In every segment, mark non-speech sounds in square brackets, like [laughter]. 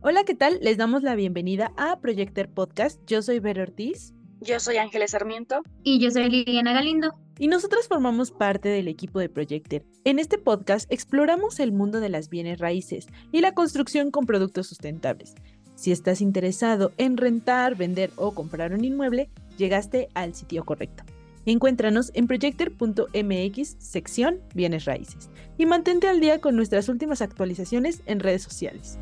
Hola, ¿qué tal? Les damos la bienvenida a Projector Podcast. Yo soy Vero Ortiz. Yo soy Ángeles Sarmiento. Y yo soy Liliana Galindo. Y nosotros formamos parte del equipo de Projector. En este podcast exploramos el mundo de las bienes raíces y la construcción con productos sustentables. Si estás interesado en rentar, vender o comprar un inmueble, llegaste al sitio correcto. Encuéntranos en projector.mx, sección Bienes Raíces, y mantente al día con nuestras últimas actualizaciones en redes sociales.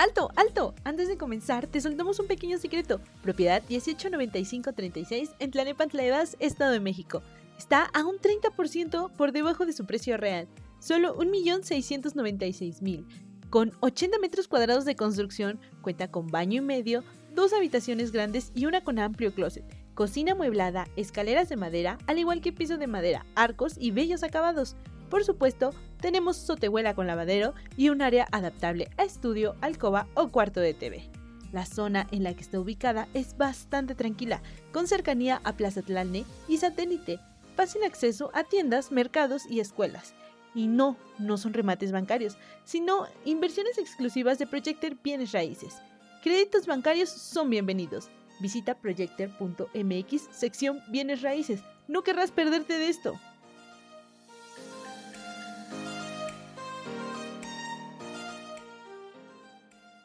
¡Alto, alto! Antes de comenzar, te soltamos un pequeño secreto. Propiedad 189536 en Tlanepantla Estado de México. Está a un 30% por debajo de su precio real. Solo 1.696.000. Con 80 metros cuadrados de construcción, cuenta con baño y medio, dos habitaciones grandes y una con amplio closet, cocina amueblada, escaleras de madera, al igual que piso de madera, arcos y bellos acabados. Por supuesto, tenemos sotehuela con lavadero y un área adaptable a estudio, alcoba o cuarto de TV. La zona en la que está ubicada es bastante tranquila, con cercanía a Plaza Tlalne y satélite, fácil acceso a tiendas, mercados y escuelas. Y no, no son remates bancarios, sino inversiones exclusivas de Projector Bienes Raíces. Créditos bancarios son bienvenidos. Visita projector.mx, sección Bienes Raíces. No querrás perderte de esto.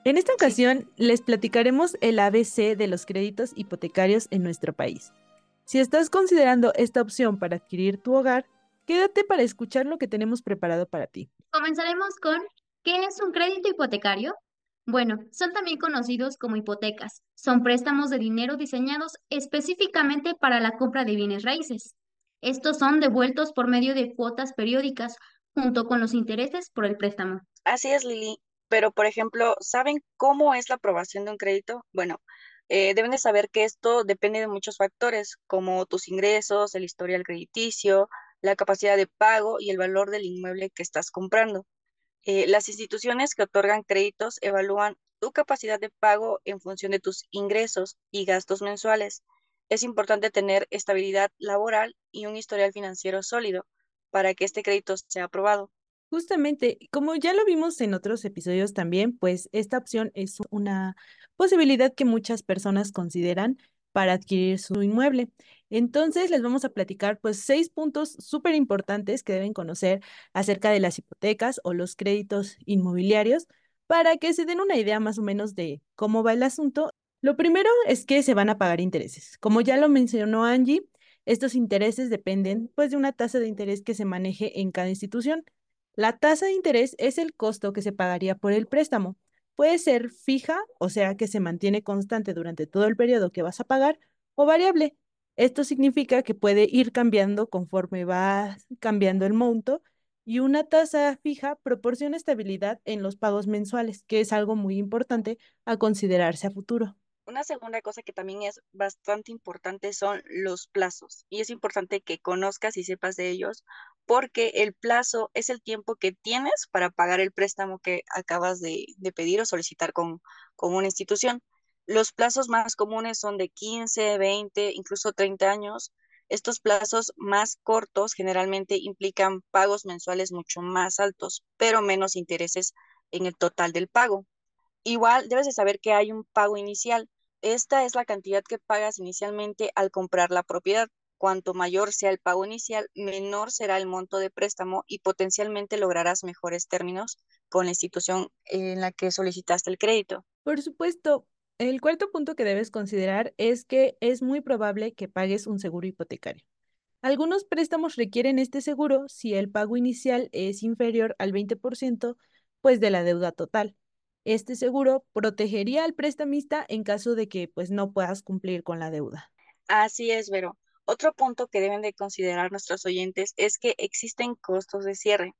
En esta ocasión les platicaremos el ABC de los créditos hipotecarios en nuestro país. Si estás considerando esta opción para adquirir tu hogar, quédate para escuchar lo que tenemos preparado para ti. Comenzaremos con ¿qué es un crédito hipotecario? Bueno, son también conocidos como hipotecas. Son préstamos de dinero diseñados específicamente para la compra de bienes raíces. Estos son devueltos por medio de cuotas periódicas junto con los intereses por el préstamo. Así es, Lili pero por ejemplo, ¿saben cómo es la aprobación de un crédito? Bueno, eh, deben de saber que esto depende de muchos factores, como tus ingresos, el historial crediticio, la capacidad de pago y el valor del inmueble que estás comprando. Eh, las instituciones que otorgan créditos evalúan tu capacidad de pago en función de tus ingresos y gastos mensuales. Es importante tener estabilidad laboral y un historial financiero sólido para que este crédito sea aprobado. Justamente, como ya lo vimos en otros episodios también, pues esta opción es una posibilidad que muchas personas consideran para adquirir su inmueble. Entonces, les vamos a platicar pues seis puntos súper importantes que deben conocer acerca de las hipotecas o los créditos inmobiliarios para que se den una idea más o menos de cómo va el asunto. Lo primero es que se van a pagar intereses. Como ya lo mencionó Angie, estos intereses dependen pues de una tasa de interés que se maneje en cada institución. La tasa de interés es el costo que se pagaría por el préstamo. Puede ser fija, o sea que se mantiene constante durante todo el periodo que vas a pagar, o variable. Esto significa que puede ir cambiando conforme va cambiando el monto y una tasa fija proporciona estabilidad en los pagos mensuales, que es algo muy importante a considerarse a futuro. Una segunda cosa que también es bastante importante son los plazos y es importante que conozcas y sepas de ellos porque el plazo es el tiempo que tienes para pagar el préstamo que acabas de, pedir o solicitar con, con una institución. Los plazos más comunes son de 15, 20, incluso 30 años. Estos plazos más cortos generalmente implican pagos mensuales mucho más altos, pero menos intereses en el total del pago. Igual debes de saber que hay un pago inicial. Esta es la cantidad que pagas inicialmente al comprar la propiedad. Cuanto mayor sea el pago inicial, menor será el monto de préstamo y potencialmente lograrás mejores términos con la institución en la que solicitaste el crédito. Por supuesto, el cuarto punto que debes considerar es que es muy probable que pagues un seguro hipotecario. Algunos préstamos requieren este seguro si el pago inicial es inferior al 20% pues de la deuda total. Este seguro protegería al prestamista en caso de que pues no puedas cumplir con la deuda. Así es, Vero. Otro punto que deben de considerar nuestros oyentes es que existen costos de cierre,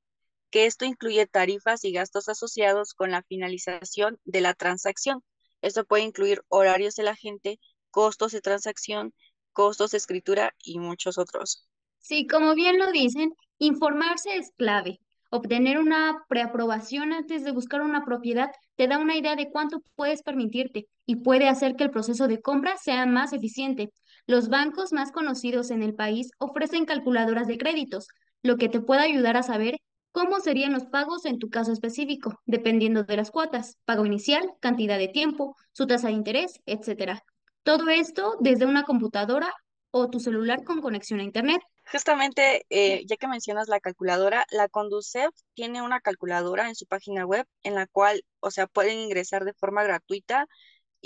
que esto incluye tarifas y gastos asociados con la finalización de la transacción. Esto puede incluir horarios de la gente, costos de transacción, costos de escritura y muchos otros. Sí, como bien lo dicen, informarse es clave. Obtener una preaprobación antes de buscar una propiedad te da una idea de cuánto puedes permitirte y puede hacer que el proceso de compra sea más eficiente. Los bancos más conocidos en el país ofrecen calculadoras de créditos, lo que te puede ayudar a saber cómo serían los pagos en tu caso específico, dependiendo de las cuotas, pago inicial, cantidad de tiempo, su tasa de interés, etc. Todo esto desde una computadora o tu celular con conexión a Internet. Justamente, eh, ya que mencionas la calculadora, la Conducef tiene una calculadora en su página web en la cual, o sea, pueden ingresar de forma gratuita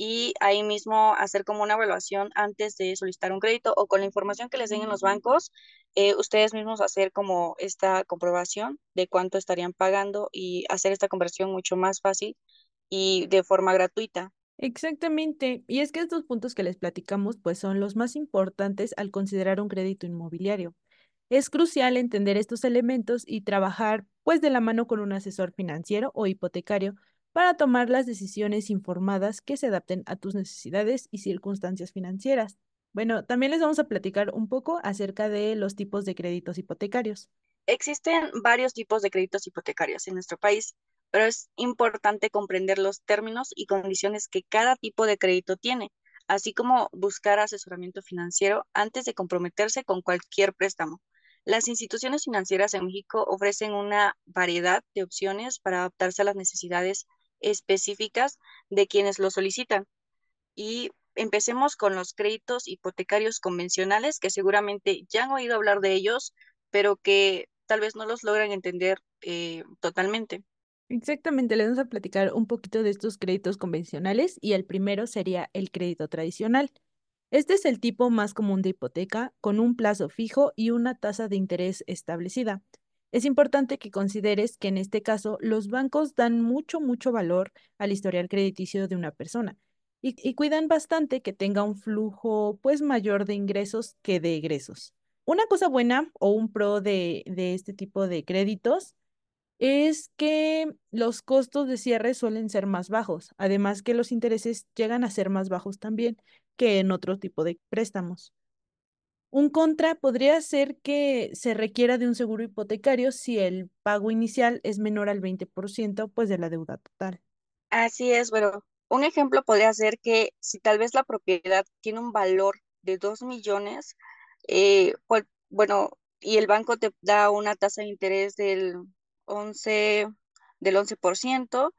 y ahí mismo hacer como una evaluación antes de solicitar un crédito o con la información que les den en los bancos, eh, ustedes mismos hacer como esta comprobación de cuánto estarían pagando y hacer esta conversión mucho más fácil y de forma gratuita. Exactamente. Y es que estos puntos que les platicamos, pues son los más importantes al considerar un crédito inmobiliario. Es crucial entender estos elementos y trabajar pues de la mano con un asesor financiero o hipotecario para tomar las decisiones informadas que se adapten a tus necesidades y circunstancias financieras. Bueno, también les vamos a platicar un poco acerca de los tipos de créditos hipotecarios. Existen varios tipos de créditos hipotecarios en nuestro país pero es importante comprender los términos y condiciones que cada tipo de crédito tiene, así como buscar asesoramiento financiero antes de comprometerse con cualquier préstamo. Las instituciones financieras en México ofrecen una variedad de opciones para adaptarse a las necesidades específicas de quienes lo solicitan. Y empecemos con los créditos hipotecarios convencionales, que seguramente ya han oído hablar de ellos, pero que tal vez no los logran entender eh, totalmente. Exactamente, les vamos a platicar un poquito de estos créditos convencionales y el primero sería el crédito tradicional. Este es el tipo más común de hipoteca con un plazo fijo y una tasa de interés establecida. Es importante que consideres que en este caso los bancos dan mucho, mucho valor al historial crediticio de una persona y, cuidan bastante que tenga un flujo pues mayor de ingresos que de egresos. Una cosa buena o un pro de, de este tipo de créditos es que los costos de cierre suelen ser más bajos, además que los intereses llegan a ser más bajos también que en otro tipo de préstamos. Un contra podría ser que se requiera de un seguro hipotecario si el pago inicial es menor al 20% pues de la deuda total. Así es, bueno, un ejemplo podría ser que si tal vez la propiedad tiene un valor de 2 millones, eh, pues, bueno, y el banco te da una tasa de interés del 11, del 11%.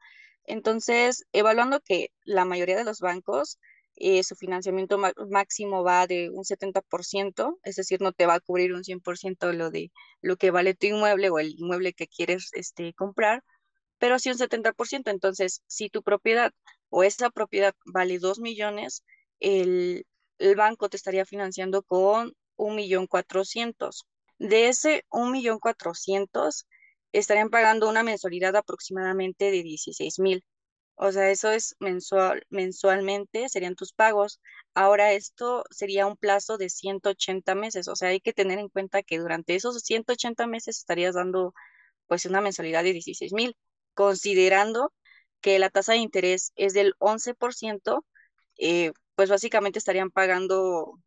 Entonces, evaluando que la mayoría de los bancos, eh, su financiamiento máximo va de un 70%, es decir, no te va a cubrir un 100% lo de lo que vale tu inmueble o el inmueble que quieres este, comprar, pero sí un 70%. Entonces, si tu propiedad o esa propiedad vale 2 millones, el, el banco te estaría financiando con un millón cuatrocientos. De ese un millón cuatrocientos, estarían pagando una mensualidad aproximadamente de 16 mil. O sea, eso es mensual, mensualmente, serían tus pagos. Ahora esto sería un plazo de 180 meses. O sea, hay que tener en cuenta que durante esos 180 meses estarías dando pues una mensualidad de 16 mil, considerando que la tasa de interés es del 11%, eh, pues básicamente estarían pagando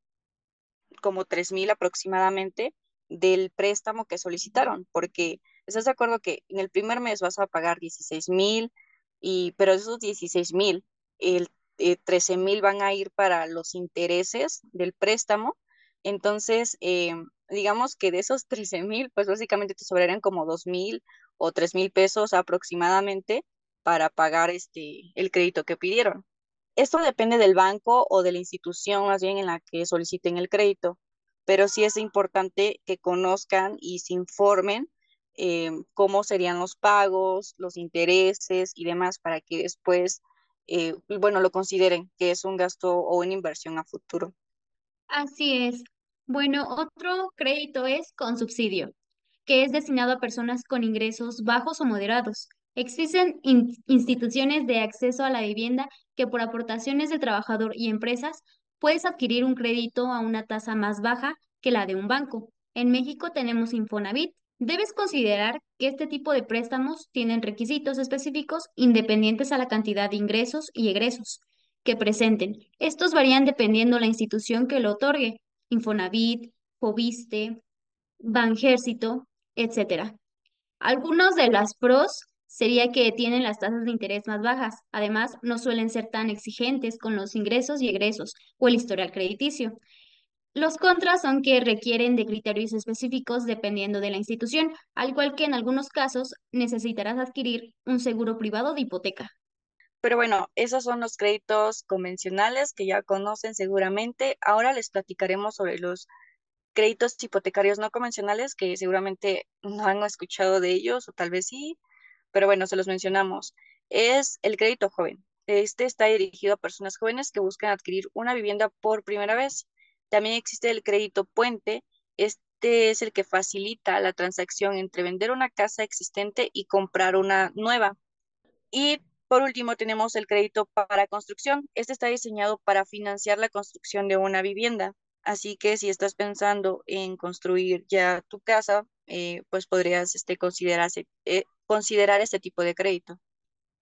como 3 mil aproximadamente del préstamo que solicitaron, porque ¿Estás de acuerdo que en el primer mes vas a pagar 16 mil, y, pero esos 16 mil, el 13 eh, mil van a ir para los intereses del préstamo? Entonces, eh, digamos que de esos [laughs] 13 mil, pues básicamente te sobrarían como 2 mil o 3 mil pesos aproximadamente para pagar este, el crédito que pidieron. Esto depende del banco o de la institución más bien en la que soliciten el crédito, pero sí es importante que conozcan y se informen eh, cómo serían los pagos, los intereses y demás para que después, eh, bueno, lo consideren que es un gasto o una inversión a futuro. Así es. Bueno, otro crédito es con subsidio, que es destinado a personas con ingresos bajos o moderados. Existen instituciones de acceso a la vivienda que por aportaciones de trabajador y empresas puedes adquirir un crédito a una tasa más baja que la de un banco. En México tenemos Infonavit, Debes considerar que este tipo de préstamos tienen requisitos específicos independientes a la cantidad de ingresos y egresos que presenten. Estos varían dependiendo la institución que lo otorgue, Infonavit, Fobiste, Banjército, etc. Algunos de las pros sería que tienen las tasas de interés más bajas. Además, no suelen ser tan exigentes con los ingresos y egresos o el historial crediticio. Los contras son que requieren de criterios específicos dependiendo de la institución, al igual que en algunos casos necesitarás adquirir un seguro privado de hipoteca. Pero bueno, esos son los créditos convencionales que ya conocen seguramente. Ahora les platicaremos sobre los créditos hipotecarios no convencionales que seguramente no han escuchado de ellos o tal vez sí, pero bueno, se los mencionamos. Es el crédito joven. Este está dirigido a personas jóvenes que buscan adquirir una vivienda por primera vez. También existe el crédito puente. Este es el que facilita la transacción entre vender una casa existente y comprar una nueva. Y por último, tenemos el crédito para construcción. Este está diseñado para financiar la construcción de una vivienda. Así que si estás pensando en construir ya tu casa, eh, pues podrías este, eh, considerar este tipo de crédito.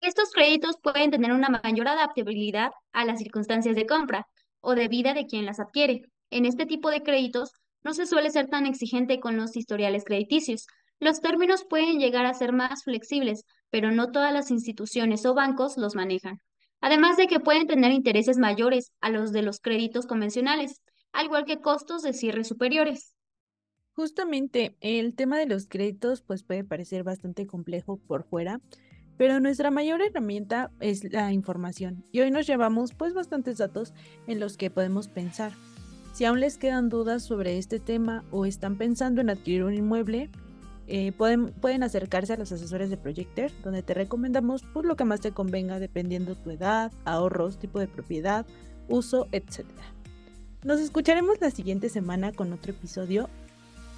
Estos créditos pueden tener una mayor adaptabilidad a las circunstancias de compra o de vida de quien las adquiere. En este tipo de créditos no se suele ser tan exigente con los historiales crediticios. Los términos pueden llegar a ser más flexibles, pero no todas las instituciones o bancos los manejan. Además de que pueden tener intereses mayores a los de los créditos convencionales, al igual que costos de cierre superiores. Justamente el tema de los créditos pues puede parecer bastante complejo por fuera, pero nuestra mayor herramienta es la información y hoy nos llevamos pues bastantes datos en los que podemos pensar. Si aún les quedan dudas sobre este tema o están pensando en adquirir un inmueble, eh, pueden, acercarse a los asesores de Projector, donde te recomendamos pues, lo que más te convenga dependiendo tu edad, ahorros, tipo de propiedad, uso, etc. Nos escucharemos la siguiente semana con otro episodio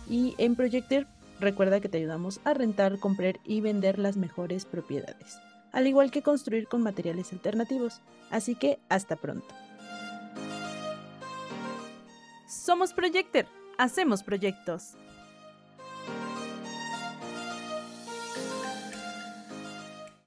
y en Projector recuerda que te ayudamos a rentar, comprar y vender las mejores propiedades, al igual que construir con materiales alternativos. Así que hasta pronto. Somos Projector, hacemos proyectos.